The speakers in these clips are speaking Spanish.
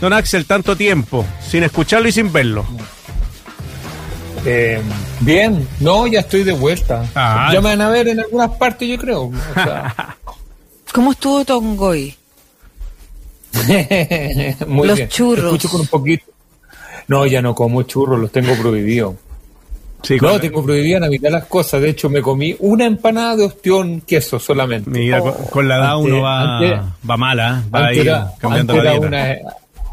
don Axel, tanto tiempo, sin escucharlo y sin verlo? Eh, bien, no, ya estoy de vuelta. Ah. ya me van a ver en algunas partes, yo creo. O sea, ¿Cómo estuvo Tongoy? muy Los bien. churros. Escucho con un poquito. No, ya no como churros, los tengo prohibidos. Sí, No, con- tengo prohibida la mitad de las cosas. De hecho, me comí una empanada de ostión queso solamente. Mira, con, con la edad Antes- uno va, antes- va mala, va a ir cambiando la dieta. una,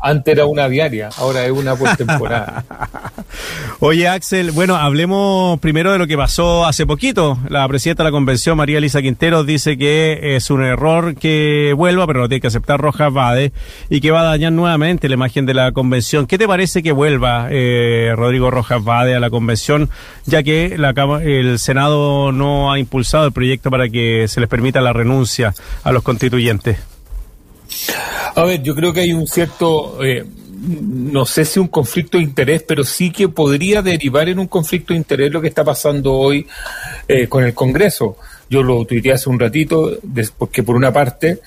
antes era una diaria, ahora es una por temporada. Oye, Axel, bueno, hablemos primero de lo que pasó hace poquito. La presidenta de la convención, María Elisa Quinteros, dice que es un error que vuelva, pero lo tiene que aceptar Rojas Vade y que va a dañar nuevamente la imagen de la convención. ¿Qué te parece que vuelva eh, Rodrigo Rojas Vade a la convención, ya que el Senado no ha impulsado el proyecto para que se les permita la renuncia a los constituyentes? A ver, yo creo que hay un cierto, eh, no sé si un conflicto de interés, pero sí que podría derivar en un conflicto de interés lo que está pasando hoy eh, con el Congreso. Yo lo tuiteé hace un ratito, porque por una parte,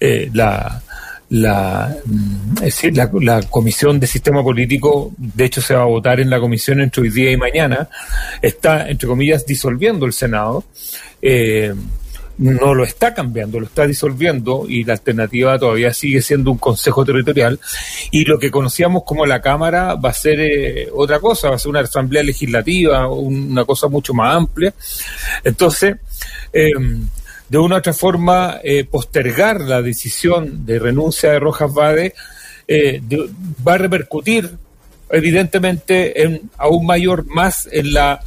eh, la, mm, la, la Comisión de Sistema Político, de hecho se va a votar en la comisión entre hoy día y mañana, está, entre comillas, disolviendo el Senado. Eh, no lo está cambiando, lo está disolviendo y la alternativa todavía sigue siendo un consejo territorial y lo que conocíamos como la Cámara va a ser eh, otra cosa, va a ser una asamblea legislativa, un- una cosa mucho más amplia. Entonces, eh, de una u otra forma, eh, postergar la decisión de renuncia de Rojas Vade eh, va a repercutir evidentemente en aún mayor más en la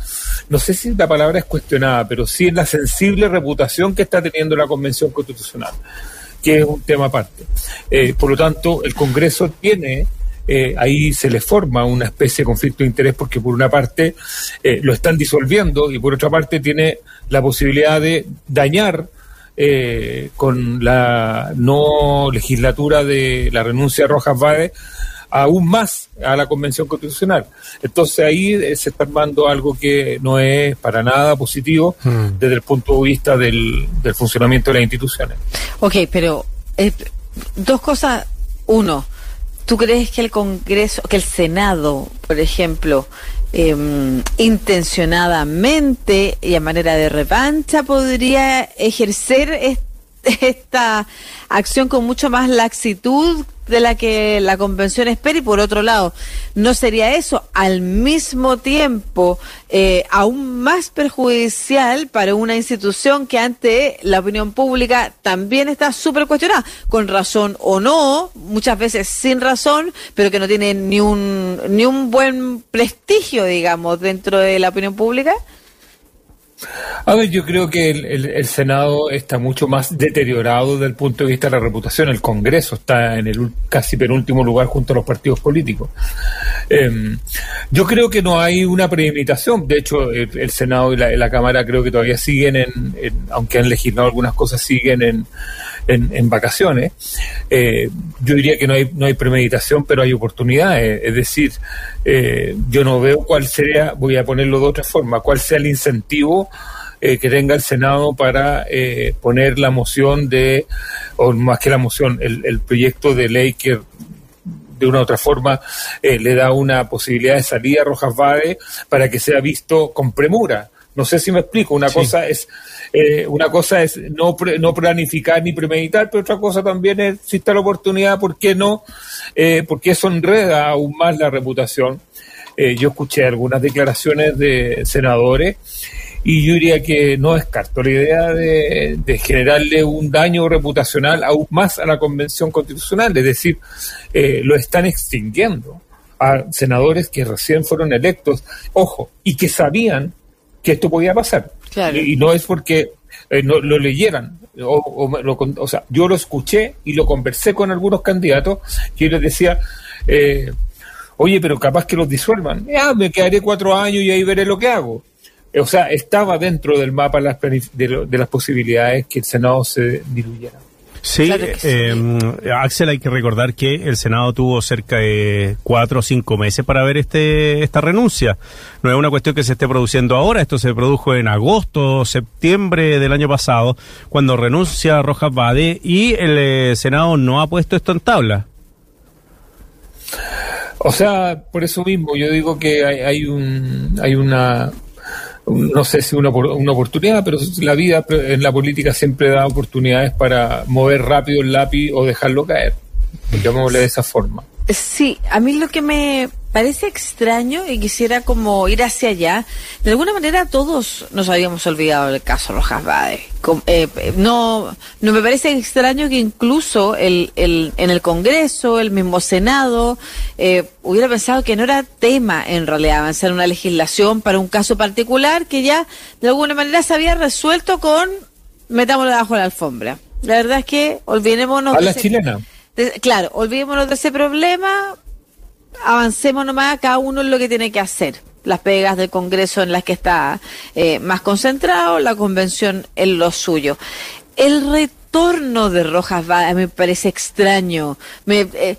no sé si la palabra es cuestionada, pero sí en la sensible reputación que está teniendo la Convención Constitucional, que es un tema aparte. Eh, por lo tanto, el Congreso tiene, eh, ahí se le forma una especie de conflicto de interés porque por una parte eh, lo están disolviendo y por otra parte tiene la posibilidad de dañar eh, con la no legislatura de la renuncia de Rojas Vade aún más a la Convención Constitucional. Entonces ahí eh, se está armando algo que no es para nada positivo Mm. desde el punto de vista del, del funcionamiento de las instituciones. Ok, pero eh, dos cosas. Uno, ¿tú crees que el Congreso, que el Senado, por ejemplo, em, intencionadamente y a manera de revancha podría ejercer est- esta acción con mucho más laxitud de la que la convención espera y por otro lado, ¿no sería eso al mismo tiempo eh, aún más perjudicial para una institución que ante la opinión pública también está súper cuestionada, con razón o no, muchas veces sin razón, pero que no tiene ni un, ni un buen prestigio, digamos, dentro de la opinión pública? A ver, yo creo que el, Senado está mucho más deteriorado desde el punto de vista de la reputación. El Congreso está en el casi penúltimo lugar junto a los partidos políticos. Em, yo creo que no hay una premeditación. De hecho, el, Senado y la, Cámara creo que todavía siguen, en, aunque han legislado algunas cosas, siguen en, vacaciones. Eh, yo diría que no hay, no hay premeditación, pero hay oportunidades. Es decir, eh, yo no veo cuál sería, voy a ponerlo de otra forma, cuál sea el incentivo eh, que tenga el Senado para eh, poner la moción de, o más que la moción, el, el proyecto de ley que de una u otra forma eh, le da una posibilidad de salida a Rojas Vade para que sea visto con premura. No sé si me explico. Una Sí. cosa es eh, una cosa es no pre- no planificar ni premeditar, pero otra cosa también es si está la oportunidad, ¿por qué no? Eh, porque eso enreda aún más la reputación. Eh, yo escuché algunas declaraciones de senadores y yo diría que no descarto la idea de, de generarle un daño reputacional aún más a la Convención Constitucional, es decir, eh, lo están extinguiendo a senadores que recién fueron electos, ojo, y que sabían que esto podía pasar. Claro. Y, y no es porque eh, no lo leyeran, o, o lo o sea, yo lo escuché y lo conversé con algunos candidatos que les decía, eh, oye, pero capaz que los disuelvan. Ya, me quedaré cuatro años y ahí veré lo que hago. O sea, estaba dentro del mapa las de, lo- de las posibilidades que el Senado se diluyera. Sí, Claro que sí. eh, Axel, hay que recordar que el Senado tuvo cerca de cuatro o cinco meses para ver este esta renuncia. No es una cuestión que se esté produciendo ahora, esto se produjo en agosto, septiembre del año pasado, cuando renuncia Rojas Bade y el eh, Senado no ha puesto esto en tabla. O sea, por eso mismo yo digo que hay, hay un hay una no sé si una, una oportunidad, pero la vida en la política siempre da oportunidades para mover rápido el lápiz o dejarlo caer. Llamémosle de esa forma. Sí, a mí lo que me parece extraño y quisiera como ir hacia allá. De alguna manera todos nos habíamos olvidado del caso Rojas Bade. Eh, no, no me parece extraño que incluso el, el, en el Congreso, el mismo Senado, eh, hubiera pensado que no era tema en realidad avanzar una legislación para un caso particular que ya de alguna manera se había resuelto con metámoslo debajo de la alfombra. La verdad es que olvidémonos. A la chilena. claro, olvidémonos de ese problema, avancemos nomás, cada uno en lo que tiene que hacer. Las pegas del Congreso en las que está eh, más concentrado, la convención en lo suyo. El retorno de Rojas va, me parece extraño. Me, eh,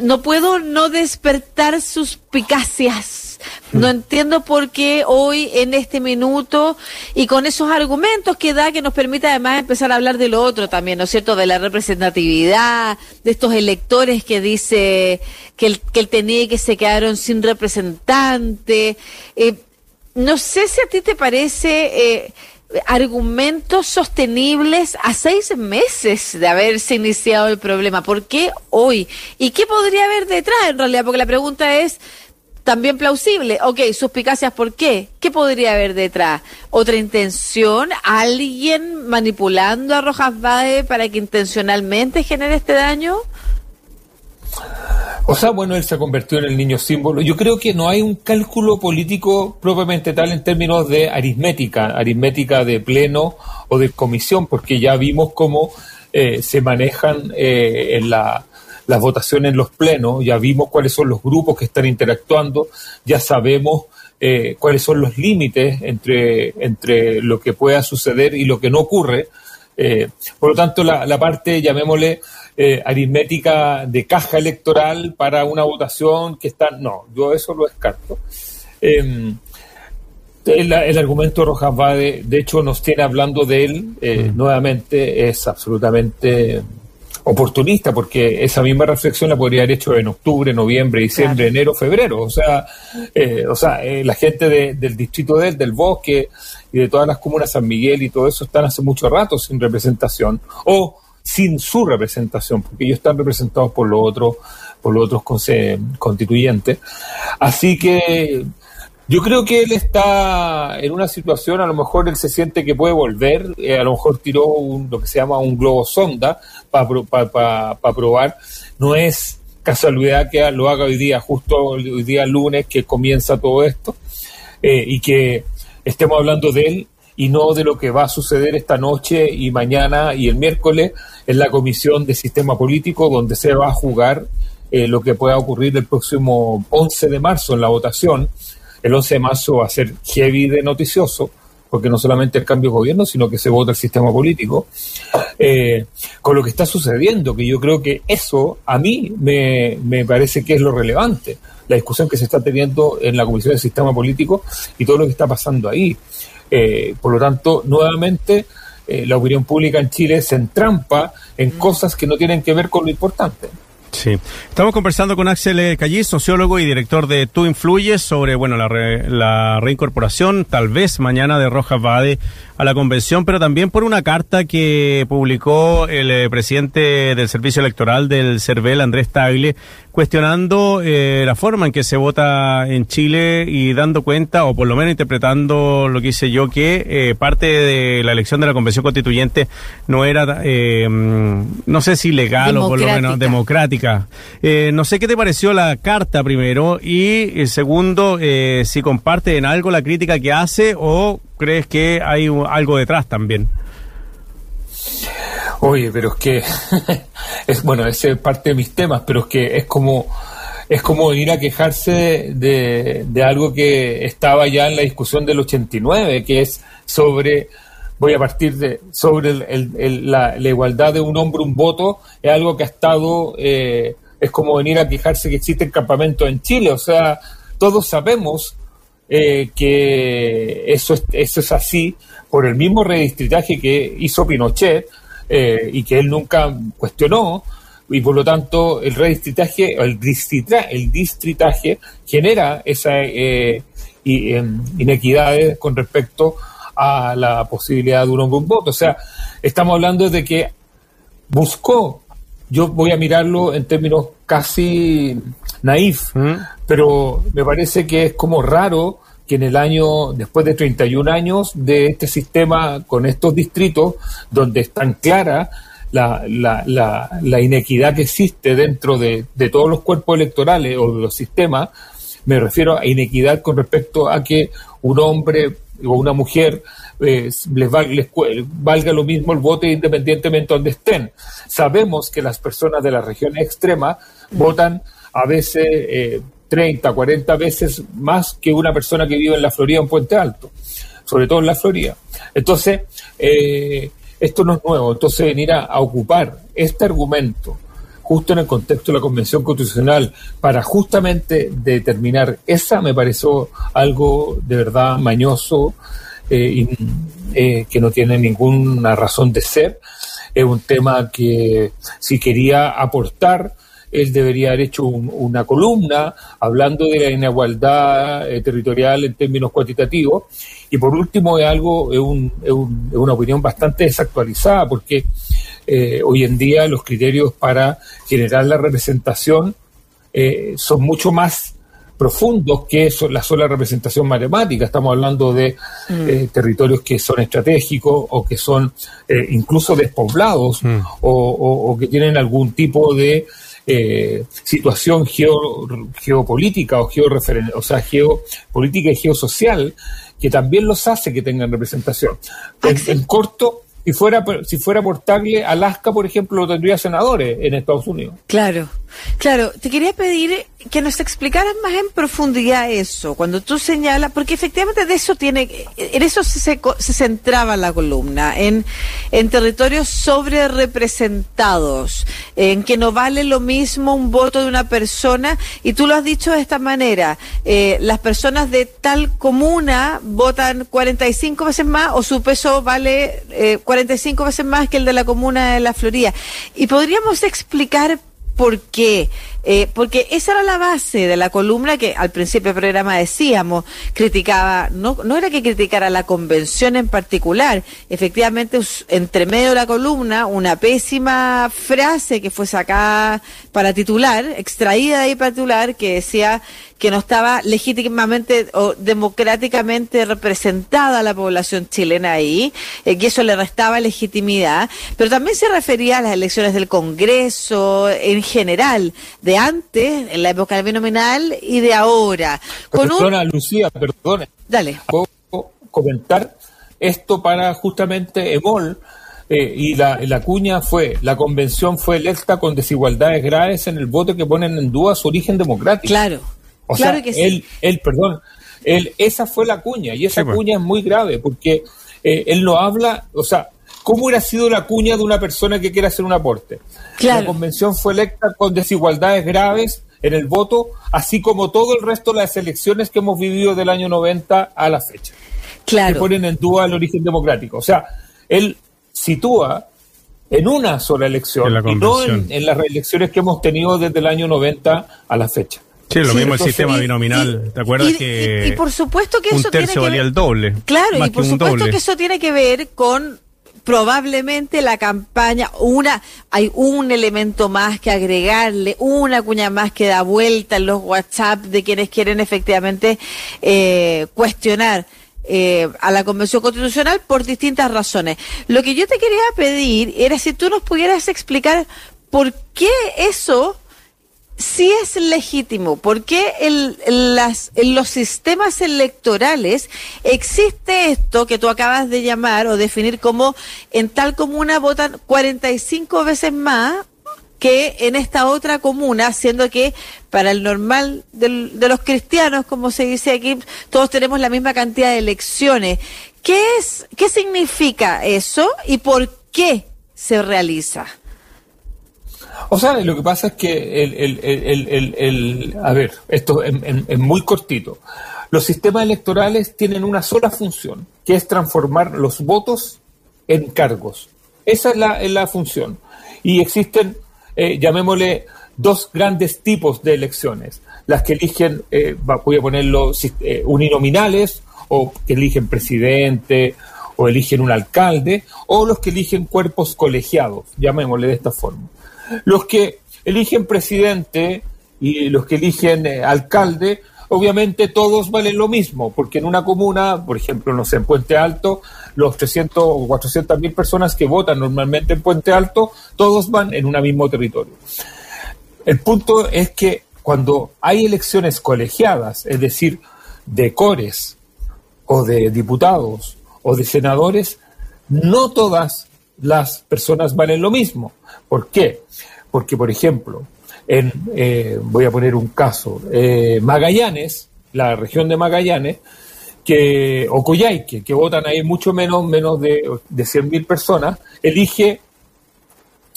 no puedo no despertar sus picacias no entiendo por qué hoy, en este minuto, y con esos argumentos que da, que nos permite además empezar a hablar de lo otro también, ¿no es cierto? De la representatividad, de estos electores que dice que él, que y que se quedaron sin representante. Eh, no sé si a ti te parece... Eh, argumentos sostenibles a seis meses de haberse iniciado el problema. ¿Por qué hoy? ¿Y qué podría haber detrás en realidad? Porque la pregunta es, también plausible. Ok, suspicacias, ¿por qué? ¿Qué podría haber detrás? ¿Otra intención? ¿Alguien manipulando a Rojas Bade para que intencionalmente genere este daño? O sea, bueno, él se convirtió en el niño símbolo. Yo creo que no hay un cálculo político propiamente tal en términos de aritmética, aritmética de pleno o de comisión, porque ya vimos cómo eh, se manejan eh, en la las votaciones en los plenos, ya vimos cuáles son los grupos que están interactuando, ya sabemos eh, cuáles son los límites entre, entre lo que pueda suceder y lo que no ocurre. Eh, por lo tanto, la, parte, llamémosle, eh, aritmética de caja electoral para una votación que está... No, yo eso lo descarto. Em, el, argumento de Rojas Vade, de hecho, nos tiene hablando de él mm. nuevamente, es absolutamente oportunista, porque esa misma reflexión la podría haber hecho en octubre, noviembre, diciembre, enero, febrero. O sea, eh, o sea eh, la gente del distrito de del Bosque y de todas las comunas San Miguel y todo eso están hace mucho rato sin representación o sin su representación, porque ellos están representados por los otros, por los otros constituyentes. Así que yo creo que él está en una situación, a lo mejor él se siente que puede volver, eh, a lo mejor tiró un, lo que se llama un globo sonda para probar. No es casualidad que lo haga hoy día, justo hoy día lunes que comienza todo esto, eh, y que estemos hablando de él y no de lo que va a suceder esta noche y mañana y el miércoles en la Comisión de Sistema Político, donde se va a jugar eh, lo que pueda ocurrir el próximo 11 de marzo en la votación el 11 de marzo va a ser heavy de noticioso, porque no solamente el cambio de gobierno, sino que se vota el sistema político, eh, con lo que está sucediendo, que yo creo que eso a mí me, parece que es lo relevante, la discusión que se está teniendo en la Comisión del Sistema Político y todo lo que está pasando ahí. Eh, por lo tanto, nuevamente, eh, la opinión pública en Chile se entrampa en mm. cosas que no tienen que ver con lo importante. Sí. Estamos conversando con Axel Callis, sociólogo y director de Tú Influyes, sobre bueno la, la reincorporación, tal vez mañana, de Rojas Bade a la convención, pero también por una carta que publicó el eh, presidente del Servicio Electoral del CERVEL, Andrés Tagle, cuestionando eh, la forma en que se vota en Chile y dando cuenta, o por lo menos interpretando lo que hice yo, que eh, parte de la elección de la convención constituyente no era, no sé si legal o por lo menos democrática. no sé qué te pareció la carta primero y segundo, si comparte en algo la crítica que hace o crees que hay algo detrás también? Oye, pero es que es bueno, ese es parte de mis temas, pero es que es como es como venir a quejarse de, de algo que estaba ya en la discusión del 89, que es sobre voy a partir de sobre el, la, igualdad de un hombre un voto es algo que ha estado eh, es como venir a quejarse que existen campamentos en Chile. O sea todos sabemos eh, que eso es, eso es así por el mismo redistritaje que hizo Pinochet eh, y que él nunca cuestionó, y por lo tanto el redistritaje, el, el distritaje genera esa eh, em, inequidades con respecto a la posibilidad de un hombre un voto. O sea, estamos hablando de que buscó, yo voy a mirarlo en términos casi naif, ¿Mm? pero me parece que es como raro que en el año, después de 31 años de este sistema con estos distritos, donde es tan clara la, la, la, inequidad que existe dentro de, todos los cuerpos electorales o de los sistemas, me refiero a inequidad con respecto a que un hombre o una mujer eh, les, valga, lo mismo el voto independientemente de donde estén. Sabemos que las personas de la región extrema votan a veces eh, 30, 40 veces más que una persona que vive en la Florida en Puente Alto, sobre todo en la Florida. Entonces, eh, esto no es nuevo. Entonces, venir a, ocupar este argumento justo en el contexto de la Convención Constitucional para justamente determinar esa, me pareció algo de verdad mañoso eh, y eh, que no tiene ninguna razón de ser. Es un tema que si quería aportar él debería haber hecho una columna hablando de la inigualdad eh, territorial en términos cuantitativos. Y por último, es algo, es, una opinión bastante desactualizada, porque eh, hoy en día los criterios para generar la representación eh, son mucho más profundos que la sola representación matemática. Estamos hablando de mm. territorios que son estratégicos o que son incluso despoblados mm. o, que tienen algún tipo de eh, situación geopolítica o, o sea, geopolítica y geosocial que también los hace que tengan representación. en corto, si fuera, si fuera portable, Alaska, por ejemplo, lo tendría senadores en Estados Unidos. Claro, claro. Te quería pedir que nos explicaras más en profundidad eso, cuando tú señalas, porque efectivamente de eso tiene, en eso se, se centraba la columna, en, en territorios sobre representados, en que no vale lo mismo un voto de una persona, y tú lo has dicho de esta manera, eh, las personas de tal comuna votan 45 veces más o su peso vale eh, 45 veces más que el de la comuna de La Florida. Y podríamos explicar por qué. Eh, porque esa era la base de la columna que al principio del programa decíamos, criticaba, no, no era que criticara la convención en particular, efectivamente entre medio de la columna una pésima frase que fue sacada para titular, extraída de ahí para titular, que decía que no estaba legítimamente o democráticamente representada la población chilena ahí, eh, que eso le restaba legitimidad, pero también se refería a las elecciones del Congreso en general, de antes, en la época del binominal, y de ahora. Con perdona, Lucía, perdone. Dale. ¿Puedo comentar esto para justamente EMOL? Eh, y la, la, cuña fue, la convención fue electa con desigualdades graves en el voto que ponen en duda su origen democrático. Claro. O sea, él, él, perdón, él, esa fue la cuña y esa pues. cuña es muy grave porque eh, él no habla, o sea, ¿cómo hubiera sido la cuña de una persona que quiere hacer un aporte? La convención fue electa con desigualdades graves en el voto, así como todo el resto de las elecciones que hemos vivido del año 90 a la fecha. Claro. Que ponen en duda el origen democrático. O sea, él sitúa en una sola elección y no en, en las reelecciones que hemos tenido desde el año 90 a la fecha. Sí, lo mismo el sistema binominal. ¿Te acuerdas que y, por supuesto que un eso tercio tiene valía el doble? Claro, y por supuesto que eso tiene que ver con probablemente la campaña, una, hay un elemento más que agregarle, una cuña más que da vuelta en los WhatsApp de quienes quieren efectivamente eh, cuestionar. Eh, a la Convención Constitucional por distintas razones. Lo que yo te quería pedir era si tú nos pudieras explicar por qué eso sí es legítimo, porque el, las, en los sistemas electorales existe esto que tú acabas de llamar o definir como en tal comuna votan 45 veces más que en esta otra comuna, siendo que para el normal de los cristianos, como se dice aquí, todos tenemos la misma cantidad de elecciones. ¿Qué es, qué significa eso y por qué se realiza? O sea, lo que pasa es que el, el, el, a ver, esto es muy cortito. Los sistemas electorales tienen una sola función, que es transformar los votos en cargos. Esa es la, la función. Y existen eh, llamémosle, dos grandes tipos de elecciones. Las que eligen, eh, voy a ponerlo, eh, uninominales, o que eligen presidente, o eligen un alcalde, o los que eligen cuerpos colegiados, llamémosle de esta forma. Los que eligen presidente y los que eligen eh, alcalde, obviamente todos valen lo mismo, porque en una comuna, por ejemplo, no sé, en Puente Alto, los 300 o 400 mil personas que votan normalmente en Puente Alto, todos van en un mismo territorio. El punto es que cuando hay elecciones colegiadas, es decir, de cores o de diputados o de senadores, no todas las personas valen lo mismo. ¿Por qué? Porque, por ejemplo, en, eh, voy a poner un caso, eh, Magallanes, la región de Magallanes, que, o Coyhaique, que votan ahí mucho menos, menos de, de 100.000 personas, elige,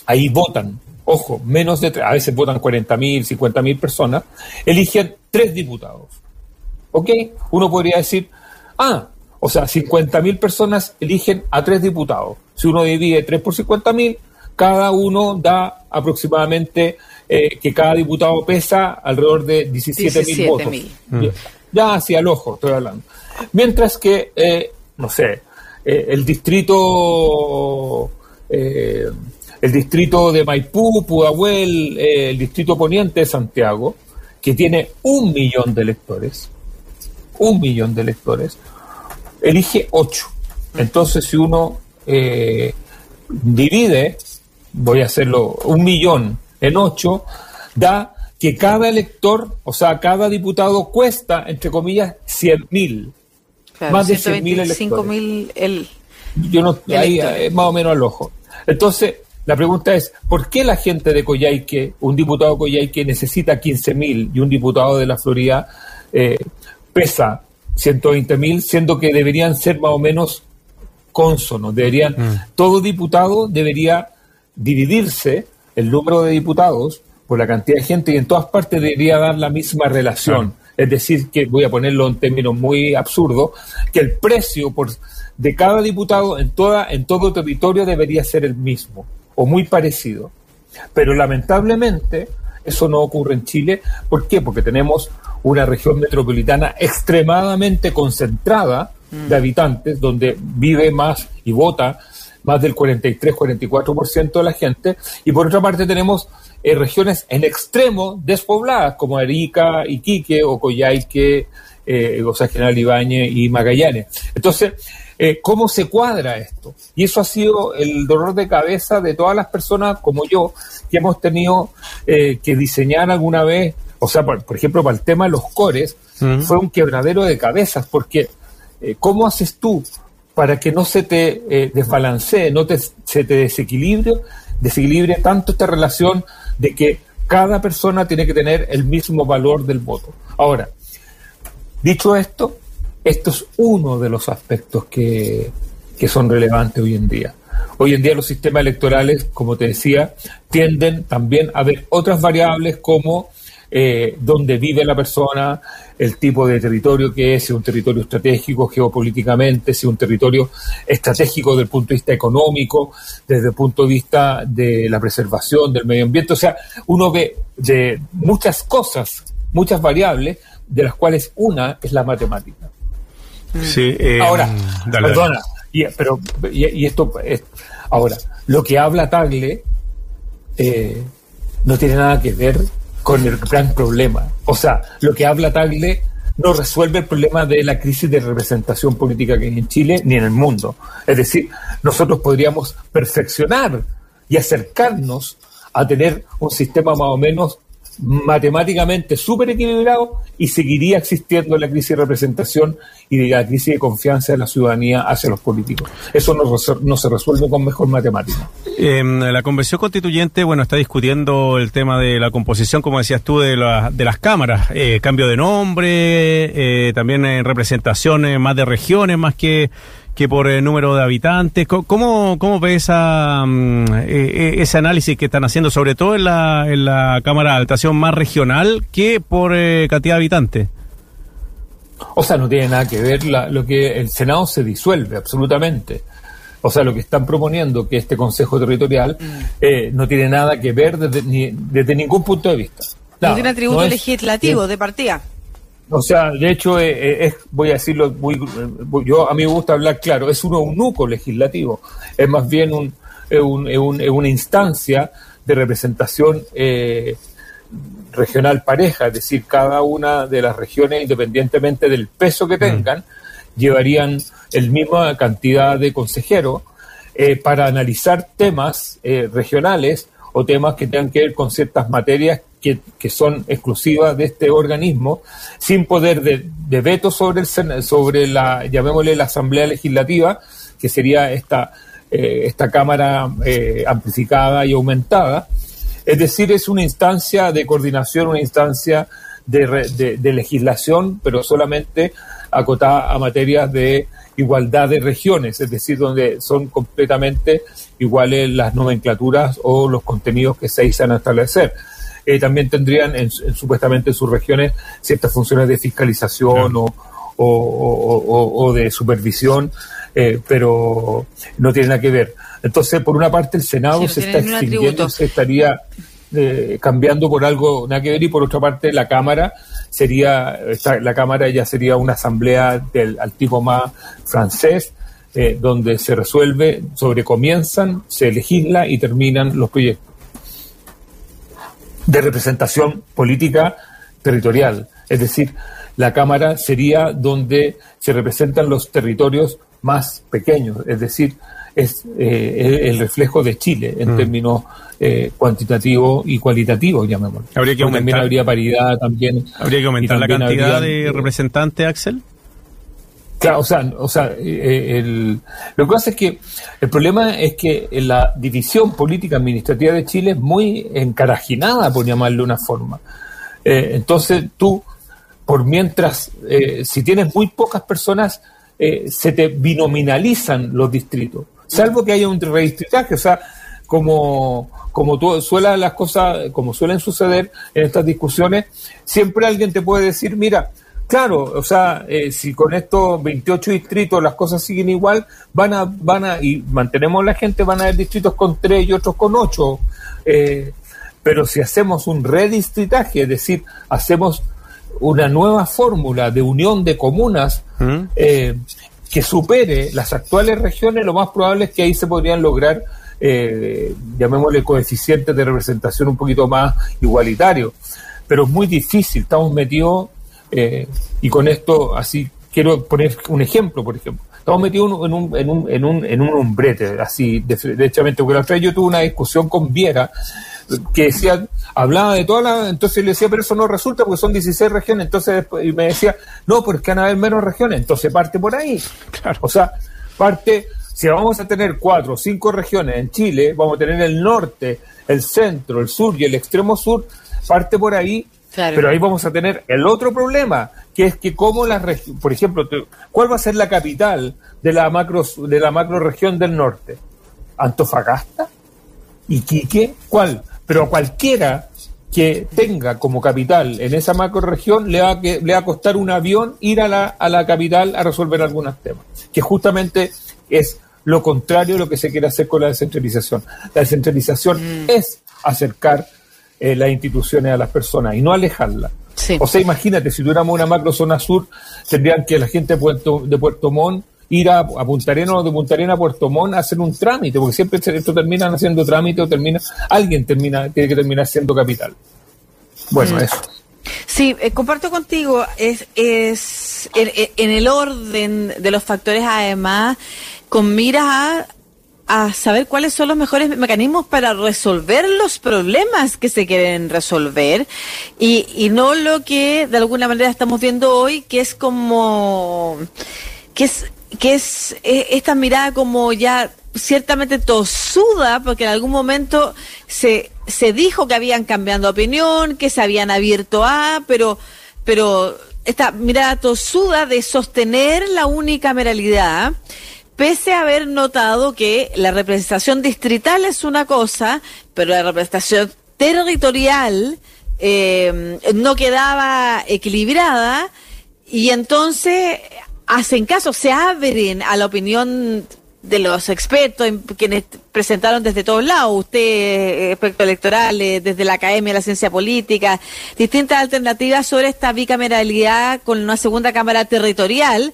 ahí votan, ojo, menos de, a veces votan 40.000, 50.000 personas, eligen tres diputados. ¿Ok? Uno podría decir, ah, o sea, 50.000 personas eligen a tres diputados. Si uno divide 3 por 50.000, cada uno da aproximadamente eh, que cada diputado pesa alrededor de 17.000 votos. Ya, ya hacia el ojo estoy hablando. Mientras que, eh, no sé, eh, el distrito... el distrito de Maipú, Pudahuel, el distrito poniente de Santiago, que tiene un millón de electores, un millón de electores, elige ocho. Entonces, si uno divide, voy a hacerlo, un millón en ocho, da que cada elector, o sea, cada diputado cuesta, entre comillas, 100 mil. más de 100 mil electores. el, Yo no, ahí es más o menos al ojo. Entonces, la pregunta es, ¿por qué la gente de Coyhaique, un diputado de Coyhaique necesita 15 mil y un diputado de la Florida eh, pesa 120 mil, siendo que deberían ser más o menos cónsonos? Deberían, mm. todo diputado debería dividirse el número de diputados por la cantidad de gente y en todas partes debería dar la misma relación. Es decir, que voy a ponerlo en términos muy absurdos, que el precio por, de cada diputado en, toda, en todo territorio debería ser el mismo o muy parecido. Pero lamentablemente eso no ocurre en Chile. ¿Por qué? Porque tenemos una región metropolitana extremadamente concentrada de mm. habitantes, donde vive más y vota más del 43-44% de la gente, y por otra parte tenemos eh, regiones en extremo despobladas, como Arica, Iquique o Coyhaique, eh, o sea, General Ibañez y Magallanes. Entonces, eh, ¿cómo se cuadra esto? Y eso ha sido el dolor de cabeza de todas las personas como yo, que hemos tenido eh, que diseñar alguna vez, o sea, por, ejemplo, para el tema de los cores, fue un quebradero de cabezas, porque ¿cómo haces tú para que no se te eh, desbalancee, no te, se te desequilibre, desequilibre tanto esta relación de que cada persona tiene que tener el mismo valor del voto. Ahora, dicho esto, esto es uno de los aspectos que, que son relevantes hoy en día. Hoy en día los sistemas electorales, como te decía, tienden también a ver otras variables como eh, dónde vive la persona, el tipo de territorio que es, si es un territorio estratégico geopolíticamente, si es un territorio estratégico desde el punto de vista económico, desde el punto de vista de la preservación del medio ambiente. O sea, uno ve de muchas cosas, muchas variables, de las cuales una es la matemática. Sí, eh, ahora, perdona, Y, pero, y, esto es, ahora, lo que habla Tagle eh, no tiene nada que ver con el gran problema. O sea, lo que habla Tagle no resuelve el problema de la crisis de representación política que hay en Chile ni en el mundo. Es decir, nosotros podríamos perfeccionar y acercarnos a tener un sistema más o menos matemáticamente súper equilibrado y seguiría existiendo la crisis de representación y la crisis de confianza de la ciudadanía hacia los políticos. Eso no, se resuelve con mejor matemática. Em, la Convención Constituyente, bueno, está discutiendo el tema de la composición, como decías tú, de, las cámaras. Eh, cambio de nombre, eh, también en representaciones más de regiones, más que que por el número de habitantes. ¿Cómo, cómo ve esa, mm, e, e, ese análisis que están haciendo, sobre todo en la, en la Cámara de Adaptación más regional que por eh, cantidad de habitantes? O sea, no tiene nada que ver lo que el Senado se disuelve absolutamente. o sea, lo que están proponiendo que este Consejo Territorial mm. eh, no tiene nada que ver desde, ni, desde ningún punto de vista. no tiene atributo legislativo de partida. O sea, de hecho, eh, eh, es, voy a decirlo muy, yo a mí me gusta hablar claro, es un eunuco legislativo, es más bien un, un, una instancia de representación regional pareja, es decir, cada una de las regiones, independientemente del peso que mm. tengan, llevarían el misma cantidad de consejeros eh, para analizar temas eh, regionales o temas que tengan que ver con ciertas materias que, son exclusivas de este organismo, sin poder de, veto sobre, el, sobre la, llamémosle la Asamblea Legislativa, que sería esta, eh, esta Cámara amplificada y aumentada. Es decir, es una instancia de coordinación, una instancia de, de legislación, pero solamente acotada a materias de igualdad de regiones, es decir, donde son completamente iguales las nomenclaturas o los contenidos que se dicen a establecer. Eh, también tendrían en, supuestamente en sus regiones ciertas funciones de fiscalización o, o, de supervisión, eh, pero no tiene nada que ver. Entonces, por una parte, el Senado se está extinguiendo, se estaría eh, cambiando por algo nada que ver, y por otra parte, la Cámara sería, la Cámara ya sería una asamblea del, al tipo más francés, eh, donde se resuelve, sobre comienzan, se legisla y terminan los proyectos de representación política territorial. Es decir, la Cámara sería donde se representan los territorios más pequeños, es decir, es eh, el reflejo de Chile en mm. términos eh, cuantitativo y cualitativo, llamémoslo. Habría que aumentar. También habría paridad, también. Habría que aumentar la cantidad de representantes, Axel. Claro, o sea, o sea eh, el, lo que pasa es que el problema es que la división política administrativa de Chile es muy encarajinada, por llamarlo de una forma. Eh, entonces tú, por mientras, si tienes muy pocas personas, se te binominalizan los distritos, salvo que haya un redistritaje, o sea, como, como tú, suelen las cosas, como suelen suceder en estas discusiones, siempre alguien te puede decir, mira, claro, o sea, eh, si con estos 28 distritos las cosas siguen igual, van a, van a, y mantenemos la gente, van a haber distritos con 3 y otros con 8. Eh, pero si hacemos un redistritaje, es decir, hacemos una nueva fórmula de unión de comunas ¿Mm? eh, que supere las actuales regiones, lo más probable es que ahí se podrían lograr eh, llamémosle coeficientes de representación un poquito más igualitario. Pero es muy difícil, estamos metidos, eh, y con esto así quiero poner un ejemplo, por ejemplo. Estamos metidos en un, en un, en un, en un umbrete, así, derechamente, porque la otra vez yo tuve una discusión con Viera, que decía, hablaba de todas las, entonces le decía, pero eso no resulta porque son 16 regiones, entonces y me decía, no, porque van a haber menos regiones, entonces parte por ahí. Claro. O sea, parte si vamos a tener cuatro o cinco regiones en Chile, vamos a tener el norte, el centro, el sur y el extremo sur, parte por ahí, pero ahí vamos a tener el otro problema, que es que como las por ejemplo, ¿cuál va a ser la capital de la macro de la macro región del norte? Antofagasta, Iquique, ¿cuál? Pero a cualquiera que tenga como capital en esa macro región le va, a, le va a costar un avión ir a la, a la capital a resolver algunos temas, que justamente es lo contrario de lo que se quiere hacer con la descentralización. La descentralización mm. es acercar eh, las instituciones a las personas y no alejarlas. O sea, imagínate, si tuviéramos una macro zona sur, tendrían que la gente de Puerto, de Puerto Montt ir a, Punta Arenas o de Punta Arenas a Puerto Montt a hacer un trámite, porque siempre esto terminan haciendo trámite o termina, alguien termina, tiene que terminar siendo capital. Bueno, mm. eso. Sí, eh, comparto contigo, es, es en, el orden de los factores además, con miras a, saber cuáles son los mejores mecanismos para resolver los problemas que se quieren resolver. Y, y no lo que de alguna manera estamos viendo hoy, que es como, que es, que es eh, esta mirada como ya ciertamente tosuda, porque en algún momento se, se dijo que habían cambiado opinión, que se habían abierto a, pero, pero esta mirada tosuda de sostener la unicameralidad, pese a haber notado que la representación distrital es una cosa, pero la representación territorial eh, no quedaba equilibrada, y entonces hacen caso, se abren a la opinión de los expertos, quienes presentaron desde todos lados, usted, eh, experto electoral, eh, desde la Academia de la Ciencia Política, distintas alternativas sobre esta bicameralidad con una segunda cámara territorial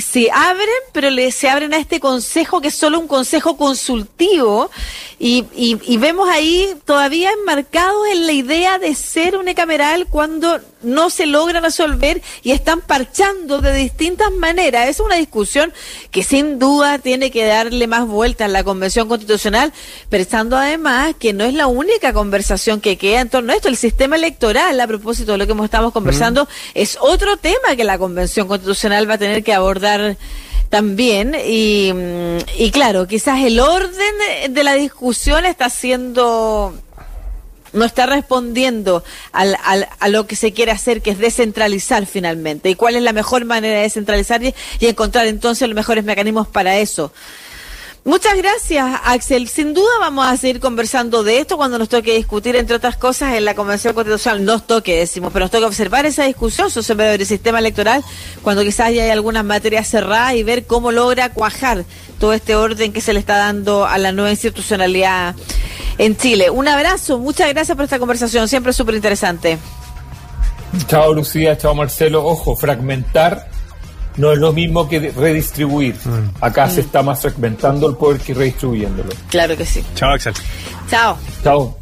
se abren, pero le, se abren a este consejo que es solo un consejo consultivo y, y, vemos ahí todavía enmarcados en la idea de ser unicameral cuando no se logra resolver y están parchando de distintas maneras. Es una discusión que sin duda tiene que darle más vueltas en la Convención Constitucional, pensando además que no es la única conversación que queda en torno a esto. El sistema electoral, a propósito de lo que estamos conversando, es otro tema que la Convención Constitucional va a tener que abordar también. Y, y claro, quizás el orden de la discusión está siendo no está respondiendo al, al, a lo que se quiere hacer, que es descentralizar finalmente. ¿Y cuál es la mejor manera de descentralizar y, encontrar entonces los mejores mecanismos para eso? Muchas gracias, Axel. Sin duda vamos a seguir conversando de esto cuando nos toque discutir, entre otras cosas, en la Convención Constitucional. Nos toque, decimos, pero nos toca observar esa discusión sobre el sistema electoral cuando quizás ya hay algunas materias cerradas y ver cómo logra cuajar todo este orden que se le está dando a la nueva institucionalidad en Chile. Un abrazo, muchas gracias por esta conversación, siempre súper interesante. Chao Lucía, chao Marcelo. Ojo, fragmentar no es lo mismo que redistribuir. Mm. Acá se está más fragmentando el poder que redistribuyéndolo. Claro que sí. Chao Axel. Chao. Chao.